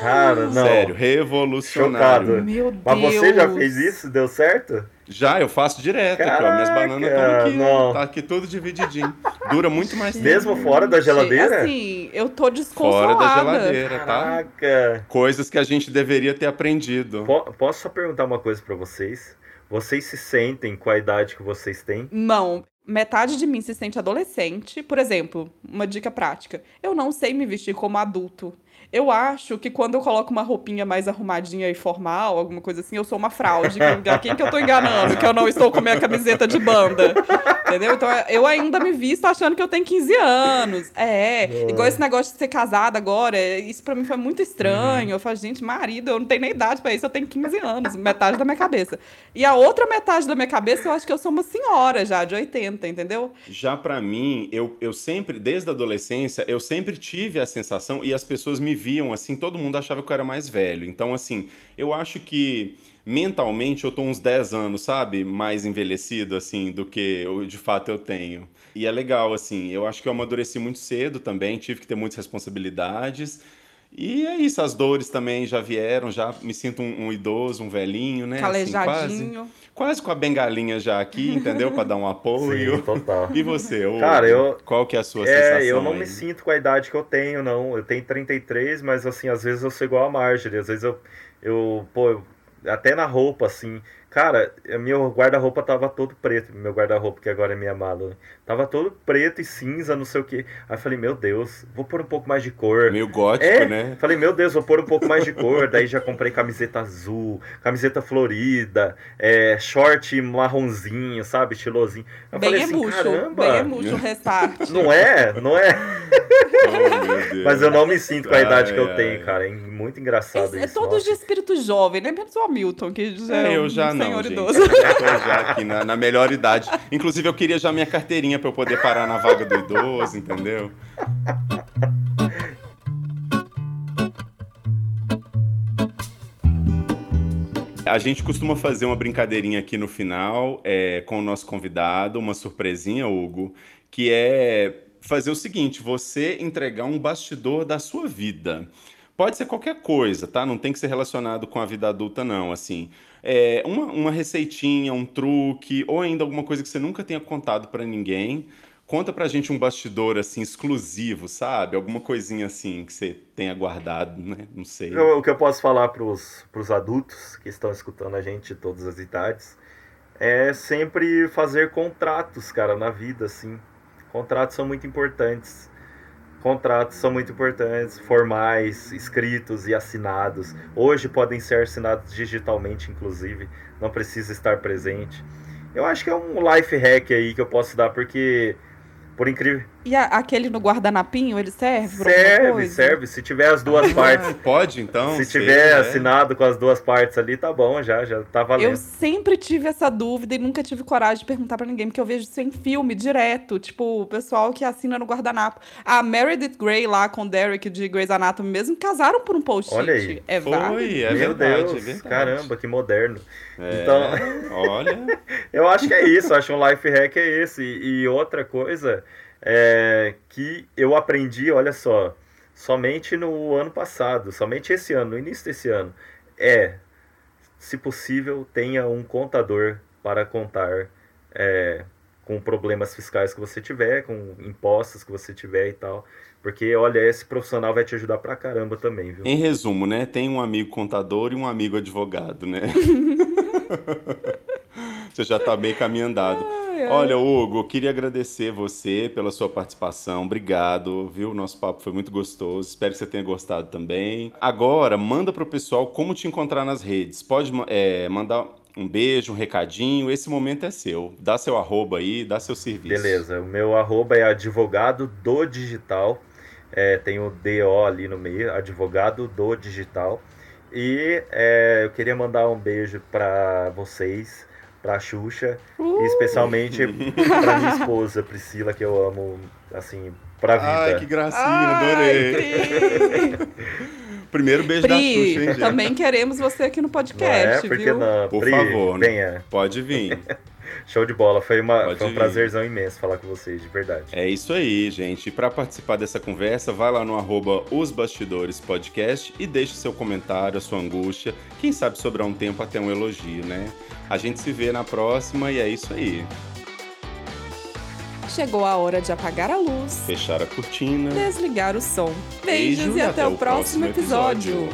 Cara, não. Sério, revolucionário. Chocado. Meu Deus. Mas você já fez isso? Deu certo? Já, eu faço direto aqui, ó. Minhas bananas estão Caraca, aqui, não. Tá aqui tudo divididinho. Dura muito mais tempo. Mesmo fora da geladeira? Assim, eu tô Fora desconsolada. da geladeira, tá? Caraca. Coisas que a gente deveria ter aprendido. Po- posso só perguntar uma coisa pra vocês? Vocês se sentem com a idade que vocês têm? Não. Metade de mim se sente adolescente. Por exemplo, uma dica prática. Eu não sei me vestir como adulto. Eu acho que quando eu coloco uma roupinha mais arrumadinha e formal, alguma coisa assim, eu sou uma fraude. Quem que eu tô enganando? Que eu não estou com minha camiseta de banda. Entendeu? Então eu ainda me visto achando que eu tenho 15 anos. É, igual esse negócio de ser casada agora. Isso pra mim foi muito estranho. Eu falo, gente, marido, eu não tenho nem idade pra isso, eu tenho 15 anos, metade da minha cabeça. E a outra metade da minha cabeça, eu acho que eu sou uma senhora já, de 80, entendeu? Já pra mim, eu, eu sempre, desde a adolescência, eu sempre tive a sensação, e as pessoas me viam assim, todo mundo achava que eu era mais velho. Então, assim, eu acho que mentalmente eu tô uns 10 anos, sabe? Mais envelhecido, assim, do que eu, de fato eu tenho. E é legal, assim, eu acho que eu amadureci muito cedo também, tive que ter muitas responsabilidades. E é isso, as dores também já vieram, já me sinto um, um idoso, um velhinho, né? Assim, quase, Calejadinho. Quase com a bengalinha já aqui, entendeu? Pra dar um apoio. Sim, total. E você? Cara, eu- qual que é a sua É, sensação? eu não aí? me sinto com a idade que eu tenho, não. Eu tenho 33, mas assim, às vezes eu sou igual a Marjorie. Às vezes eu, eu pô, até na roupa, assim. Cara, meu guarda-roupa tava todo preto. Meu guarda-roupa, que agora é minha mala, né? Tava todo preto e cinza, não sei o quê. Aí eu falei, meu Deus, vou pôr um pouco mais de cor. Meio gótico, É, né? falei, meu Deus, vou pôr um pouco mais de cor. Daí já comprei camiseta azul, camiseta florida, é, short marronzinho, sabe? Estilosinho. Eu Bem falei assim, emuxo, caramba, bem emuxo o restart. não é? Não é? [LAUGHS] Oh. Mas eu não me sinto com a idade que eu Ai, tenho, ai. cara. É muito engraçado É, é isso. todos de nossa. espírito jovem, né? Menos o Hamilton, que já é, É, um eu já não, senhor gente. idoso. Eu tô já aqui na, na melhor idade. Inclusive, eu queria já minha carteirinha pra eu poder parar na vaga do idoso, entendeu? A gente costuma fazer uma brincadeirinha aqui no final é, com o nosso convidado, uma surpresinha, Hugo, que é fazer o seguinte: você entregar um bastidor da sua vida. Pode ser qualquer coisa, tá? Não tem que ser relacionado com a vida adulta, não. Assim, é, uma, uma receitinha, um truque, ou ainda alguma coisa que você nunca tenha contado pra ninguém. Conta pra gente um bastidor assim exclusivo, sabe? Alguma coisinha assim que você tenha guardado, né? Não sei. Eu- o que eu posso falar pros, pros adultos que estão escutando a gente de todas as idades é sempre fazer contratos, cara, na vida, assim. Contratos são muito importantes. Contratos são muito importantes, formais, escritos e assinados. Hoje podem ser assinados digitalmente, inclusive, não precisa estar presente. Eu acho que é um life hack aí que eu posso dar, porque, por incrível. E a- aquele no guardanapinho, ele serve Serve, coisa? serve. Se tiver as duas partes. Ah, [LAUGHS] pode, então? Se sei, tiver né? assinado com as duas partes ali, tá bom, já, já tá valendo. Eu sempre tive essa dúvida e nunca tive coragem de perguntar pra ninguém, porque eu vejo isso em filme direto. Tipo, o pessoal que assina no guardanapo. A Meredith Grey lá com o Derek de Grey's Anatomy mesmo casaram por um post-it. Olha aí. É válido. Foi, é Meu verdade, Deus, é verdade. caramba, que moderno. É, Então, olha, [LAUGHS] eu acho que é isso, eu acho um life hack é esse. E outra coisa é que eu aprendi, olha só, somente no ano passado, somente esse ano, no início desse ano, é, se possível, tenha um contador para contar é, com problemas fiscais que você tiver, com impostos que você tiver e tal. Porque, olha, esse profissional vai te ajudar pra caramba também, viu? em resumo, né? Tem um amigo contador e um amigo advogado, né? [LAUGHS] Você já tá bem caminho andado. Olha, Hugo, eu queria agradecer você pela sua participação. Obrigado, viu? O nosso papo foi muito gostoso. Espero que você tenha gostado também. Agora, manda pro pessoal como te encontrar nas redes. Pode é, mandar um beijo, um recadinho. Esse momento é seu. Dá seu arroba aí, dá seu serviço. Beleza, o meu arroba é advogado do digital. É, tem o DO ali no meio, advogado do digital. E é, eu queria mandar um beijo para vocês, pra Xuxa, Uh! e especialmente [LAUGHS] pra minha esposa, Priscila, que eu amo, assim, pra vida. Ai, que gracinha, Ai, adorei. Pri. [LAUGHS] Primeiro beijo da Xuxa, hein, Pri, gente? também queremos você aqui no Não é? podcast, Por que viu? não? Por Pri, favor, né? venha. Pode vir. [LAUGHS] Show de bola. Foi, uma, Pode foi um vir. prazerzão imenso falar com vocês, de verdade. É isso aí, gente. E para participar dessa conversa, vai lá no arroba Os Bastidores Podcast e deixe seu comentário, a sua angústia. Quem sabe sobrar um tempo até um elogio, né? A gente se vê na próxima e é isso aí. Chegou a hora de apagar a luz, Fechar a cortina. desligar o som. Beijo Beijos e até, o próximo episódio.